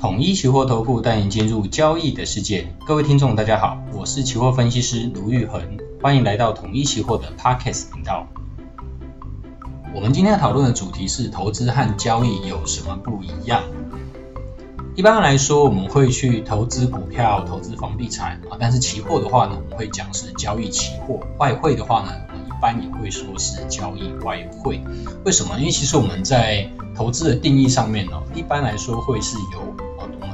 统一期货投顾带您进入交易的世界。各位听众，大家好，我是期货分析师卢玉恒，欢迎来到统一期货的 Podcast 频道。我们今天讨论的主题是投资和交易有什么不一样？一般来说，我们会去投资股票、投资房地产啊，但是期货的话呢，我们会讲是交易期货。外汇的话呢，我们一般也会说是交易外汇。为什么？因为其实我们在投资的定义上面呢，一般来说会是由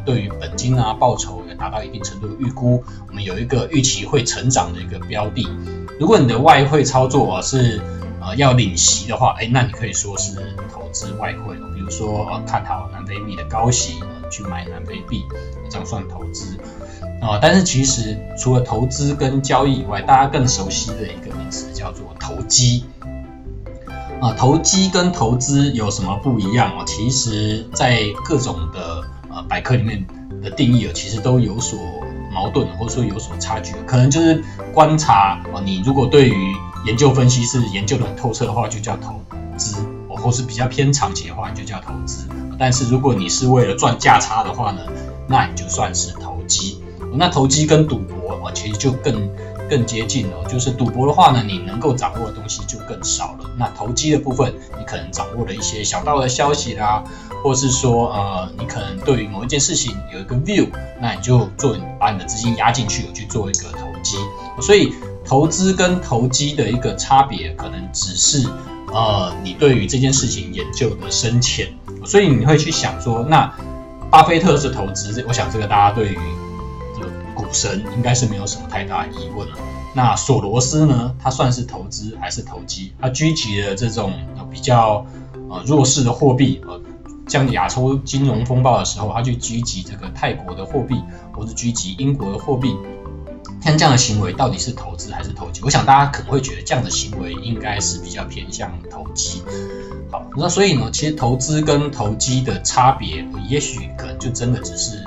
对于本金啊报酬也达到一定程度的预估，我们有一个预期会成长的一个标的。如果你的外汇操作啊是呃要领息的话，哎，那你可以说是投资外汇。比如说看好南非币的高息，去买南非币，这样算投资啊。但是其实除了投资跟交易以外，大家更熟悉的一个名词叫做投机啊。投机跟投资有什么不一样啊？其实，在各种的呃，百科里面的定义啊其实都有所矛盾，或者说有所差距。可能就是观察啊，你如果对于研究分析是研究的很透彻的话，就叫投资；或是比较偏长期的话，就叫投资。但是如果你是为了赚价差的话呢，那你就算是投机。那投机跟赌博啊，其实就更更接近了。就是赌博的话呢，你能够掌握的东西就更少了。那投机的部分，你可能掌握了一些小道的消息啦。或是说，呃，你可能对于某一件事情有一个 view，那你就做把你的资金压进去，去做一个投机。所以，投资跟投机的一个差别，可能只是，呃，你对于这件事情研究的深浅。所以你会去想说，那巴菲特是投资，我想这个大家对于股神应该是没有什么太大疑问了。那索罗斯呢，他算是投资还是投机？他聚集了这种比较呃弱势的货币，呃。像亚洲金融风暴的时候，他去聚集这个泰国的货币，或是聚集英国的货币，像这样的行为到底是投资还是投机？我想大家可能会觉得这样的行为应该是比较偏向投机。好，那所以呢，其实投资跟投机的差别，也许可能就真的只是，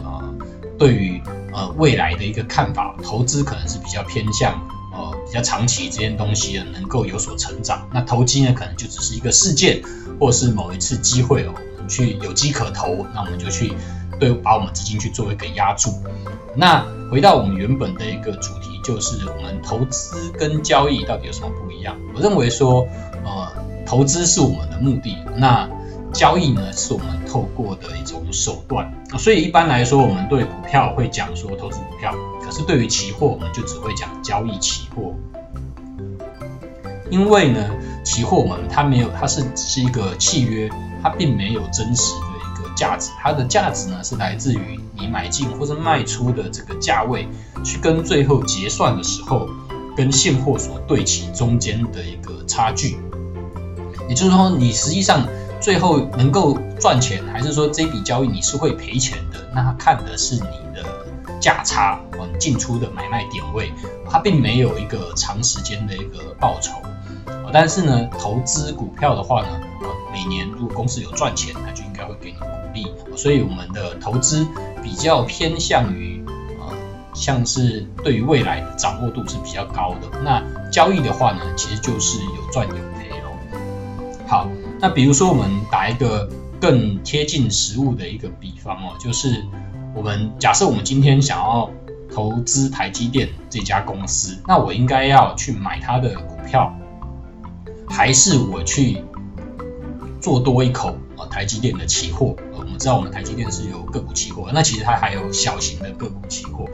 对于呃未来的一个看法，投资可能是比较偏向呃比较长期这件东西能够有所成长，那投机呢，可能就只是一个事件或是某一次机会哦。去有机可投，那我们就去对把我们资金去做一个押注。那回到我们原本的一个主题，就是我们投资跟交易到底有什么不一样？我认为说，呃，投资是我们的目的，那交易呢是我们透过的一种手段。所以一般来说，我们对股票会讲说投资股票，可是对于期货，我们就只会讲交易期货。因为呢，期货我们它没有，它是只是一个契约。它并没有真实的一个价值，它的价值呢是来自于你买进或者卖出的这个价位，去跟最后结算的时候跟现货所对齐中间的一个差距。也就是说，你实际上最后能够赚钱，还是说这笔交易你是会赔钱的？那它看的是你的价差，你进出的买卖点位，它并没有一个长时间的一个报酬。但是呢，投资股票的话呢，呃，每年如果公司有赚钱，它就应该会给你鼓励。所以我们的投资比较偏向于，呃，像是对于未来的掌握度是比较高的。那交易的话呢，其实就是有赚有赔咯。好，那比如说我们打一个更贴近实物的一个比方哦，就是我们假设我们今天想要投资台积电这家公司，那我应该要去买它的股票。还是我去做多一口啊，台积电的期货。我们知道我们台积电是有个股期货，那其实它还有小型的个股期货。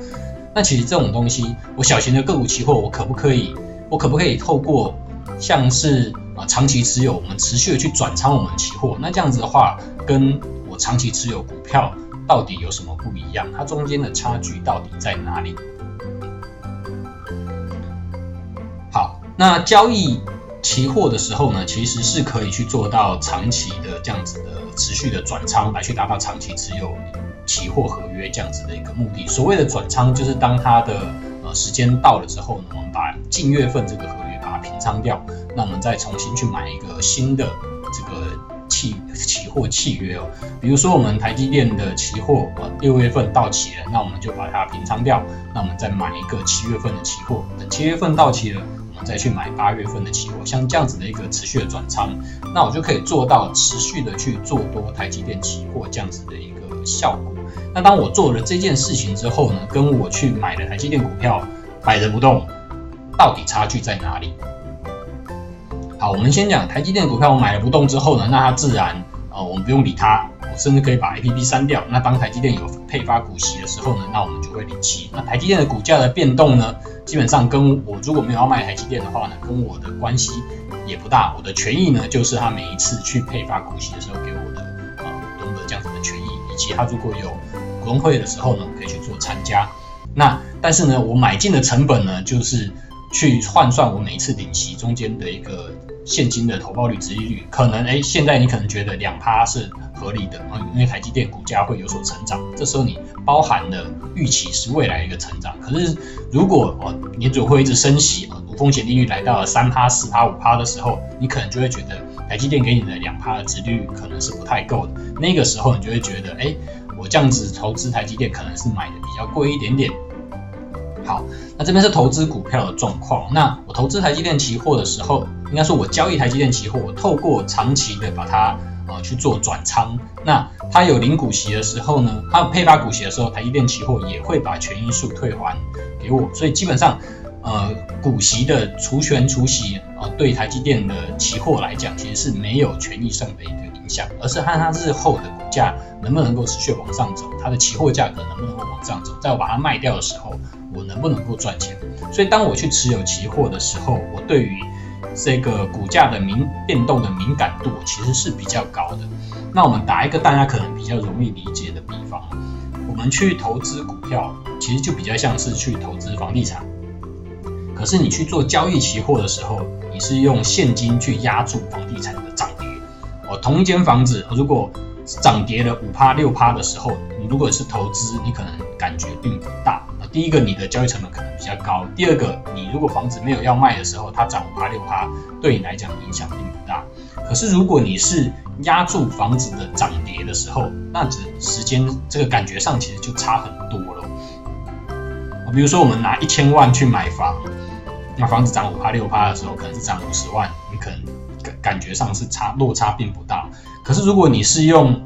那其实这种东西，我小型的个股期货，我可不可以？我可不可以透过像是啊长期持有，我们持续的去转仓我们期货？那这样子的话，跟我长期持有股票到底有什么不一样？它中间的差距到底在哪里？好，那交易。期货的时候呢，其实是可以去做到长期的这样子的持续的转仓，来去达到长期持有期货合约这样子的一个目的。所谓的转仓，就是当它的呃时间到了之后呢，我们把近月份这个合约把它平仓掉，那我们再重新去买一个新的这个期期货契约哦。比如说我们台积电的期货呃六月份到期了，那我们就把它平仓掉，那我们再买一个七月份的期货，等七月份到期了。我们再去买八月份的期货，像这样子的一个持续的转仓，那我就可以做到持续的去做多台积电期货这样子的一个效果。那当我做了这件事情之后呢，跟我去买的台积电股票摆着不动，到底差距在哪里？好，我们先讲台积电股票，我买了不动之后呢，那它自然呃，我们不用理它，我甚至可以把 APP 删掉。那当台积电有配发股息的时候呢，那我们就会领息。那台积电的股价的变动呢，基本上跟我如果没有要卖台积电的话呢，跟我的关系也不大。我的权益呢，就是他每一次去配发股息的时候给我的呃股东的这样子的权益，以及他如果有股东会的时候呢，我可以去做参加。那但是呢，我买进的成本呢，就是去换算我每一次领息中间的一个现金的投报率、殖利率。可能哎，现在你可能觉得两趴是合理的啊，因为台积电股价会有所成长，这时候你包含了预期是未来一个成长。可是如果哦联准会一直升息啊，无风险利率来到了三趴、四趴、五趴的时候，你可能就会觉得台积电给你的两趴的殖利率可能是不太够的。那个时候你就会觉得，哎，我这样子投资台积电可能是买的比较贵一点点。好，那这边是投资股票的状况。那我投资台积电期货的时候，应该说我交易台积电期货，我透过长期的把它。啊，去做转仓，那它有领股息的时候呢，它有配发股息的时候，台积电期货也会把权益数退还给我，所以基本上，呃，股息的除权除息啊，对台积电的期货来讲，其实是没有权益上的一个影响，而是看它日后的股价能不能够持续往上走，它的期货价格能不能够往上走，在我把它卖掉的时候，我能不能够赚钱？所以当我去持有期货的时候，我对于这个股价的敏变动的敏感度其实是比较高的。那我们打一个大家可能比较容易理解的比方，我们去投资股票，其实就比较像是去投资房地产。可是你去做交易期货的时候，你是用现金去压住房地产的涨跌。哦，同一间房子如果涨跌了五趴六趴的时候，你如果是投资，你可能感觉并不大。第一个，你的交易成本可能比较高；第二个，你如果房子没有要卖的时候，它涨五趴六趴，对你来讲影响并不大。可是如果你是压住房子的涨跌的时候，那这时间这个感觉上其实就差很多了。比如说我们拿一千万去买房，那房子涨五趴六趴的时候，可能是涨五十万，你可能感感觉上是差落差并不大。可是如果你是用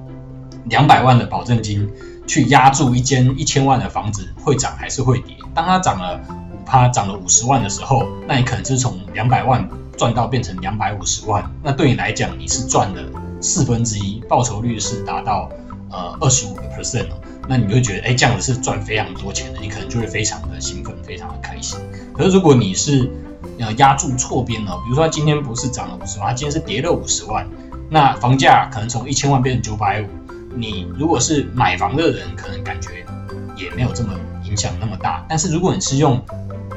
两百万的保证金，去押注一间一千万的房子，会涨还是会跌？当它涨了五趴，涨了五十万的时候，那你可能是从两百万赚到变成两百五十万。那对你来讲，你是赚了四分之一，报酬率是达到呃二十五个 percent 哦。那你会觉得，哎，这样子是赚非常多钱的，你可能就会非常的兴奋，非常的开心。可是如果你是呃押注错边了，比如说今天不是涨了五十万，它今天是跌了五十万，那房价可能从一千万变成九百五。你如果是买房的人，可能感觉也没有这么影响那么大。但是如果你是用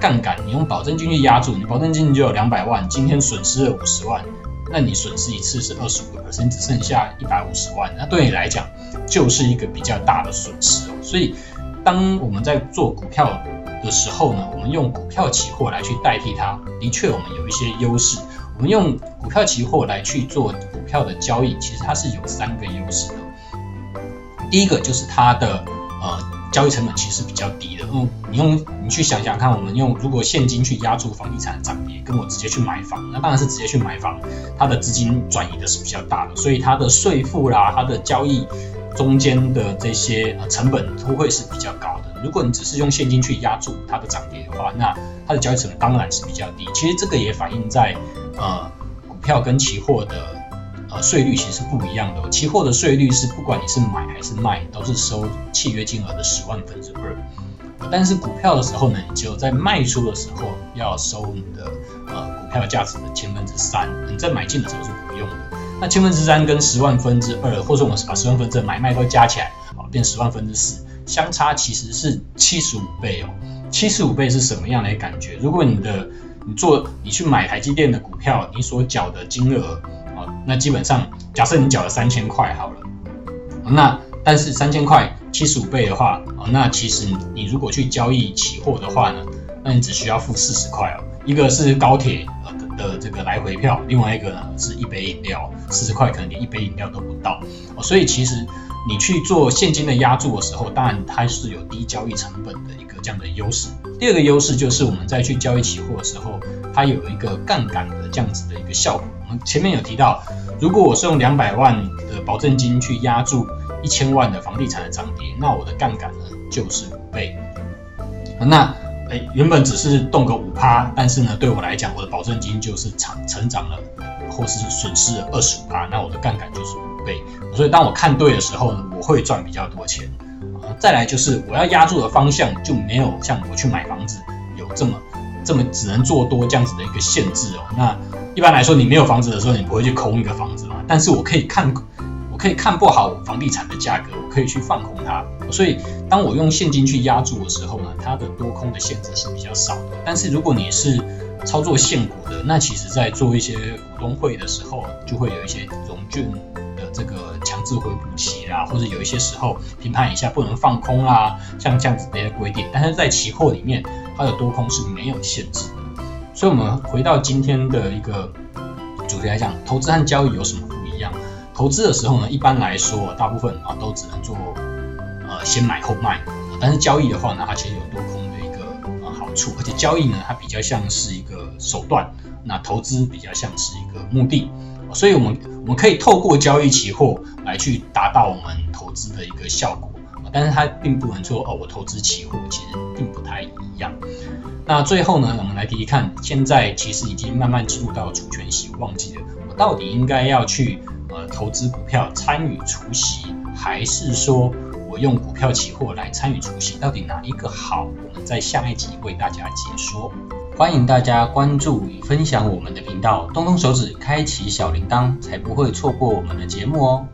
杠杆，你用保证金去压住，你保证金就有两百万，今天损失了五十万，那你损失一次是二十五个 percent，只剩下一百五十万，那对你来讲就是一个比较大的损失哦。所以当我们在做股票的时候呢，我们用股票期货来去代替它，的确我们有一些优势。我们用股票期货来去做股票的交易，其实它是有三个优势。第一个就是它的呃交易成本其实比较低的，嗯，你用你去想想看，我们用如果现金去压住房地产的涨跌，跟我直接去买房，那当然是直接去买房，它的资金转移的是比较大的，所以它的税负啦，它的交易中间的这些呃成本都会是比较高的。如果你只是用现金去压住它的涨跌的话，那它的交易成本当然是比较低。其实这个也反映在呃股票跟期货的。呃，税率其实是不一样的。期货的税率是不管你是买还是卖，都是收契约金额的十万分之二。但是股票的时候呢，你只有在卖出的时候要收你的呃股票价值的千分之三。你在买进的时候是不用的。那千分之三跟十万分之二，或者我们把十万分之二买卖都加起来，啊，变十万分之四，相差其实是七十五倍哦。七十五倍是什么样的感觉？如果你的你做你去买台积电的股票，你所缴的金额。那基本上，假设你缴了三千块好了，那但是三千块七十五倍的话，那其实你如果去交易期货的话呢，那你只需要付四十块哦，一个是高铁的这个来回票，另外一个呢是一杯饮料，四十块可能连一杯饮料都不到哦，所以其实你去做现金的押注的时候，当然它是有低交易成本的一个这样的优势。第二个优势就是我们在去交易期货的时候，它有一个杠杆的这样子的一个效果。我们前面有提到，如果我是用两百万的保证金去压住一千万的房地产的涨跌，那我的杠杆呢就是五倍。那诶原本只是动个五趴，但是呢对我来讲，我的保证金就是成成长了，或是损失了二十五趴，那我的杠杆就是五倍。所以当我看对的时候呢，我会赚比较多钱。再来就是我要压住的方向就没有像我去买房子有这么这么只能做多这样子的一个限制哦。那一般来说，你没有房子的时候，你不会去空一个房子嘛？但是我可以看，我可以看不好房地产的价格，我可以去放空它。所以当我用现金去压住的时候呢，它的多空的限制是比较少的。但是如果你是操作现股的，那其实在做一些股东会的时候，就会有一些融券这个强制回补期啦，或者有一些时候评盘以下不能放空啦，像这样子的一些规定。但是在期货里面，它的多空是没有限制的。所以，我们回到今天的一个主题来讲，投资和交易有什么不一样？投资的时候呢，一般来说，大部分啊都只能做呃先买后卖，但是交易的话呢，它其实有多空的一个呃好处，而且交易呢，它比较像是一个手段，那投资比较像是一个目的。所以，我们我们可以透过交易期货来去达到我们投资的一个效果。但是它并不能说哦，我投资期货其实并不太一样。那最后呢，我们来提提看，现在其实已经慢慢进入到除权息旺季了，我到底应该要去呃投资股票参与除息，还是说我用股票期货来参与除息？到底哪一个好？我们在下一集为大家解说。欢迎大家关注与分享我们的频道，动动手指开启小铃铛，才不会错过我们的节目哦。